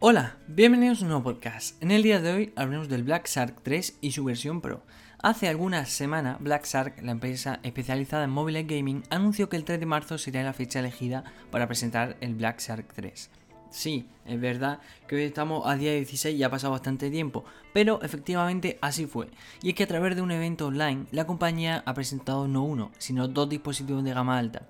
Hola, bienvenidos a un nuevo podcast. En el día de hoy hablaremos del Black Shark 3 y su versión Pro. Hace algunas semanas, Black Shark, la empresa especializada en móviles gaming, anunció que el 3 de marzo sería la fecha elegida para presentar el Black Shark 3. Sí, es verdad que hoy estamos a día 16 y ha pasado bastante tiempo, pero efectivamente así fue. Y es que a través de un evento online, la compañía ha presentado no uno, sino dos dispositivos de gama alta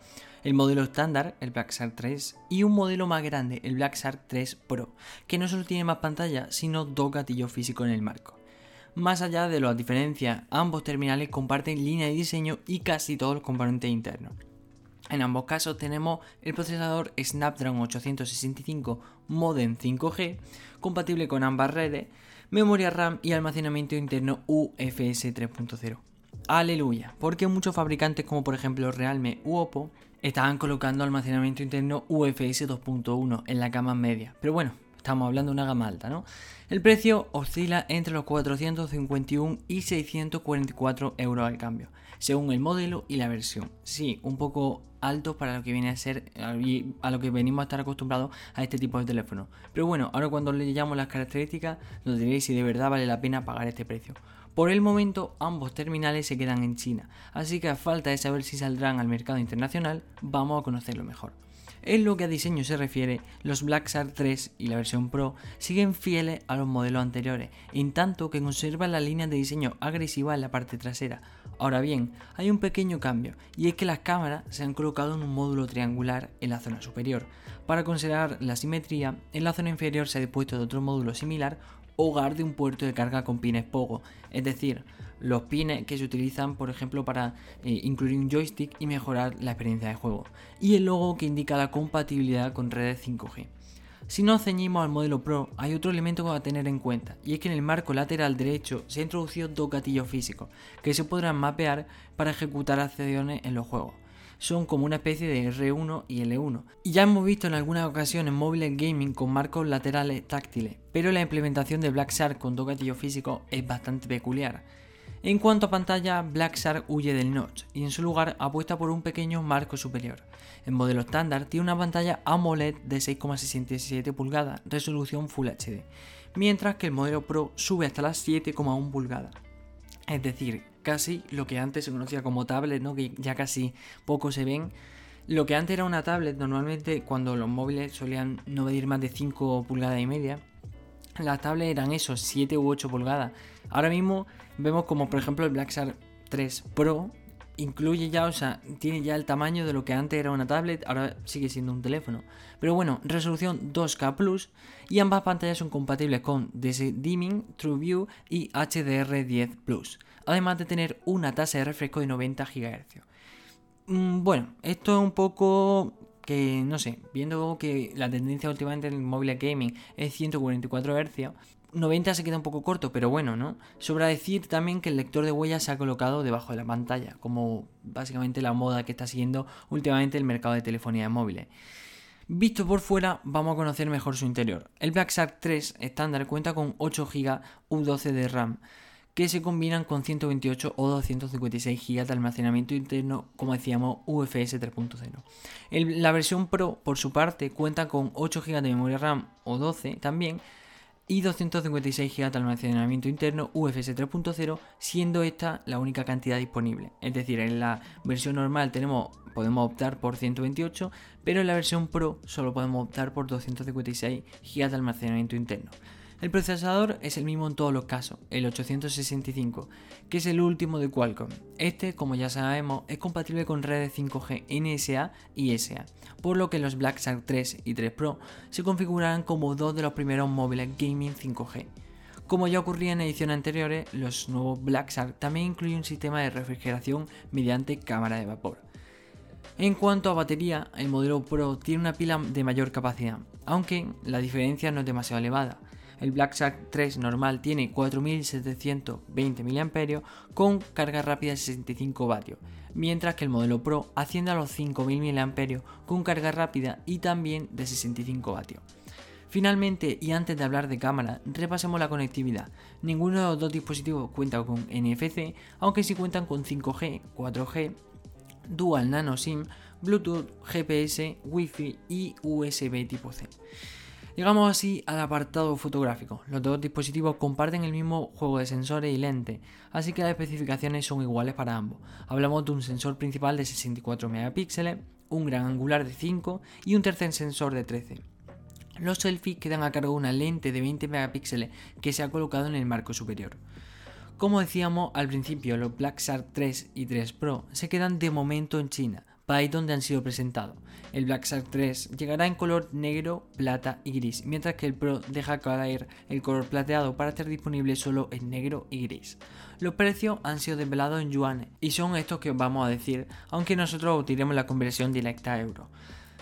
el modelo estándar, el Black Shark 3, y un modelo más grande, el Black Shark 3 Pro, que no solo tiene más pantalla, sino dos gatillos físicos en el marco. Más allá de las diferencias, ambos terminales comparten línea de diseño y casi todos los componentes internos. En ambos casos tenemos el procesador Snapdragon 865 Modem 5G, compatible con ambas redes, memoria RAM y almacenamiento interno UFS 3.0. Aleluya, porque muchos fabricantes como por ejemplo Realme u Oppo estaban colocando almacenamiento interno UFS 2.1 en la gama media. Pero bueno, estamos hablando de una gama alta, ¿no? El precio oscila entre los 451 y 644 euros al cambio, según el modelo y la versión. Sí, un poco alto para lo que viene a ser a lo que venimos a estar acostumbrados a este tipo de teléfono. Pero bueno, ahora cuando le llamo las características, nos diréis si de verdad vale la pena pagar este precio. Por el momento ambos terminales se quedan en China, así que a falta de saber si saldrán al mercado internacional, vamos a conocerlo mejor. En lo que a diseño se refiere, los Black Shark 3 y la versión Pro siguen fieles a los modelos anteriores, en tanto que conservan la línea de diseño agresiva en la parte trasera. Ahora bien, hay un pequeño cambio, y es que las cámaras se han colocado en un módulo triangular en la zona superior. Para considerar la simetría, en la zona inferior se ha dispuesto de otro módulo similar hogar de un puerto de carga con pines Pogo, es decir, los pines que se utilizan, por ejemplo, para eh, incluir un joystick y mejorar la experiencia de juego, y el logo que indica la compatibilidad con redes 5G. Si nos ceñimos al modelo Pro, hay otro elemento a tener en cuenta, y es que en el marco lateral derecho se han introducido dos gatillos físicos, que se podrán mapear para ejecutar acciones en los juegos son como una especie de R1 y L1. Y ya hemos visto en algunas ocasiones móviles gaming con marcos laterales táctiles, pero la implementación de Black Shark con dos gatillos físicos es bastante peculiar. En cuanto a pantalla, Black Shark huye del notch y en su lugar apuesta por un pequeño marco superior. El modelo estándar tiene una pantalla AMOLED de 6,67 pulgadas, resolución Full HD, mientras que el modelo Pro sube hasta las 7,1 pulgadas. Es decir, casi lo que antes se conocía como tablet, ¿no? que ya casi poco se ven. Lo que antes era una tablet, normalmente cuando los móviles solían no medir más de 5 pulgadas y media, las tablets eran esos, 7 u 8 pulgadas. Ahora mismo vemos como por ejemplo el Black Shark 3 Pro incluye ya, o sea, tiene ya el tamaño de lo que antes era una tablet, ahora sigue siendo un teléfono. Pero bueno, resolución 2K Plus y ambas pantallas son compatibles con DC Dimming, TrueView y HDR10 Plus, además de tener una tasa de refresco de 90 GHz. Mm, bueno, esto es un poco que, no sé, viendo que la tendencia últimamente en el móvil gaming es 144 Hz, 90 se queda un poco corto, pero bueno, ¿no? Sobra decir también que el lector de huellas se ha colocado debajo de la pantalla, como básicamente la moda que está siguiendo últimamente el mercado de telefonía de móviles. Visto por fuera, vamos a conocer mejor su interior. El Black Shark 3 estándar cuenta con 8 GB U12 de RAM, que se combinan con 128 o 256 GB de almacenamiento interno, como decíamos, UFS 3.0. La versión Pro, por su parte, cuenta con 8 GB de memoria RAM o 12 también, y 256 GB de almacenamiento interno UFS 3.0, siendo esta la única cantidad disponible. Es decir, en la versión normal tenemos, podemos optar por 128, pero en la versión Pro solo podemos optar por 256 GB de almacenamiento interno. El procesador es el mismo en todos los casos, el 865, que es el último de Qualcomm. Este, como ya sabemos, es compatible con redes 5G NSA y SA, por lo que los Black Shark 3 y 3 Pro se configurarán como dos de los primeros móviles gaming 5G. Como ya ocurría en ediciones anteriores, los nuevos Black Shark también incluyen un sistema de refrigeración mediante cámara de vapor. En cuanto a batería, el modelo Pro tiene una pila de mayor capacidad, aunque la diferencia no es demasiado elevada. El Black Shark 3 normal tiene 4720 mAh con carga rápida de 65 vatios, mientras que el modelo Pro asciende a los 5000 mAh con carga rápida y también de 65 vatios. Finalmente, y antes de hablar de cámara, repasemos la conectividad. Ninguno de los dos dispositivos cuenta con NFC, aunque sí cuentan con 5G, 4G, Dual Nano SIM, Bluetooth, GPS, Wi-Fi y USB tipo C. Llegamos así al apartado fotográfico. Los dos dispositivos comparten el mismo juego de sensores y lentes, así que las especificaciones son iguales para ambos. Hablamos de un sensor principal de 64 megapíxeles, un gran angular de 5 y un tercer sensor de 13. Los selfies quedan a cargo de una lente de 20 megapíxeles que se ha colocado en el marco superior. Como decíamos al principio, los Black Shark 3 y 3 Pro se quedan de momento en China, país donde han sido presentados. El Black Shark 3 llegará en color negro, plata y gris, mientras que el Pro deja caer el color plateado para estar disponible solo en negro y gris. Los precios han sido desvelados en yuanes y son estos que os vamos a decir, aunque nosotros utilizemos la conversión directa a euro.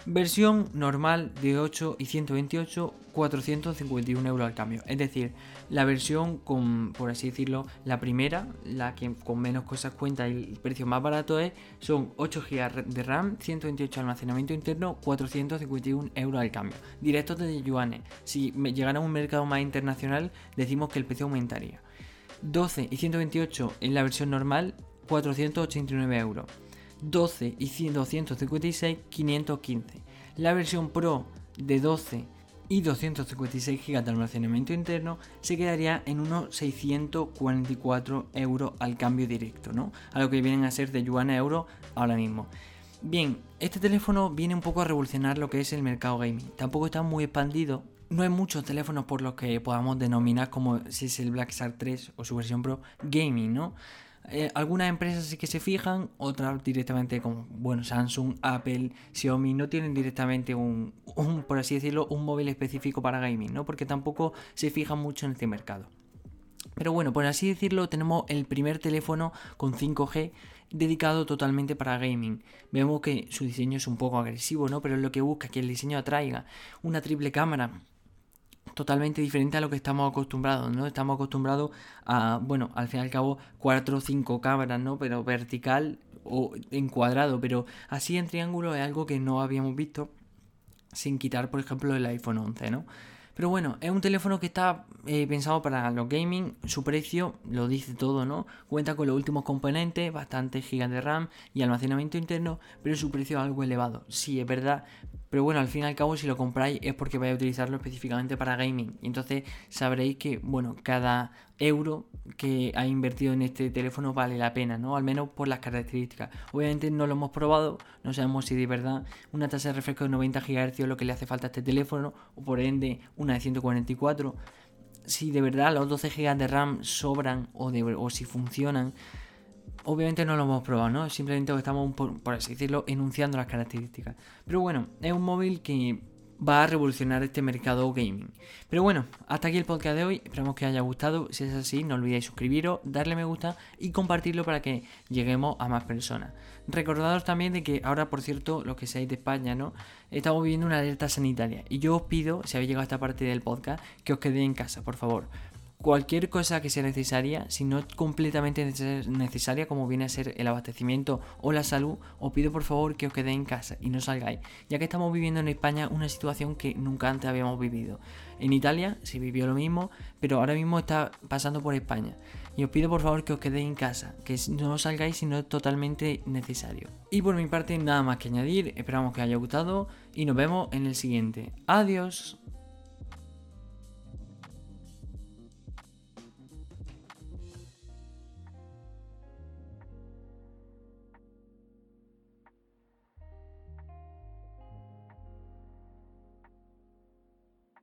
Versión normal de 8 y 128, 451 euros al cambio. Es decir, la versión con, por así decirlo, la primera, la que con menos cosas cuenta y el precio más barato es, son 8 GB de RAM, 128 almacenamiento interno, 451 euros al cambio. Directo desde yuanes. Si llegara a un mercado más internacional, decimos que el precio aumentaría. 12 y 128 en la versión normal, 489 euros. 12 y 256 515. La versión Pro de 12 y 256 GB de almacenamiento interno se quedaría en unos 644 euros al cambio directo, ¿no? A lo que vienen a ser de yuan a euro ahora mismo. Bien, este teléfono viene un poco a revolucionar lo que es el mercado gaming. Tampoco está muy expandido. No hay muchos teléfonos por los que podamos denominar como si es el Black Shark 3 o su versión Pro gaming, ¿no? Eh, algunas empresas sí que se fijan, otras directamente como, bueno, Samsung, Apple, Xiaomi, no tienen directamente un, por así decirlo, un móvil específico para gaming, ¿no? Porque tampoco se fijan mucho en este mercado. Pero bueno, por así decirlo, tenemos el primer teléfono con 5G dedicado totalmente para gaming. Vemos que su diseño es un poco agresivo, ¿no? Pero es lo que busca, que el diseño atraiga. Una triple cámara, totalmente diferente a lo que estamos acostumbrados, ¿no? Estamos acostumbrados a, bueno, al fin y al cabo, cuatro o cinco cámaras, ¿no? Pero vertical o en cuadrado, pero así en triángulo es algo que no habíamos visto sin quitar, por ejemplo, el iPhone 11, ¿no? Pero bueno, es un teléfono que está eh, pensado para los gaming. Su precio lo dice todo, ¿no? Cuenta con los últimos componentes, bastante gigas de RAM y almacenamiento interno, pero su precio es algo elevado. Sí, es verdad. Pero bueno, al fin y al cabo, si lo compráis es porque vais a utilizarlo específicamente para gaming. Y entonces sabréis que, bueno, cada euro que ha invertido en este teléfono vale la pena, ¿no? Al menos por las características. Obviamente no lo hemos probado, no sabemos si de verdad una tasa de refresco de 90 GHz es lo que le hace falta a este teléfono, o por ende una de 144. Si de verdad los 12 GB de RAM sobran o, si funcionan, obviamente no lo hemos probado, ¿no? Simplemente estamos, por, por así decirlo, enunciando las características. Pero bueno, es un móvil que va a revolucionar este mercado gaming. Pero bueno, hasta aquí el podcast de hoy. Esperamos que os haya gustado. Si es así, no olvidéis suscribiros, darle me gusta y compartirlo para que lleguemos a más personas. Recordados también de que ahora, por cierto, los que seáis de España, ¿no? Estamos viviendo una alerta sanitaria. Y yo os pido, si habéis llegado a esta parte del podcast, que os quedéis en casa, por favor cualquier cosa que sea necesaria, si no completamente necesaria como viene a ser el abastecimiento o la salud, os pido por favor que os quedéis en casa y no salgáis, ya que estamos viviendo en España una situación que nunca antes habíamos vivido. En Italia se vivió lo mismo, pero ahora mismo está pasando por España. Y os pido por favor que os quedéis en casa, que no salgáis si no es totalmente necesario. Y por mi parte nada más que añadir, esperamos que os haya gustado y nos vemos en el siguiente. Adiós.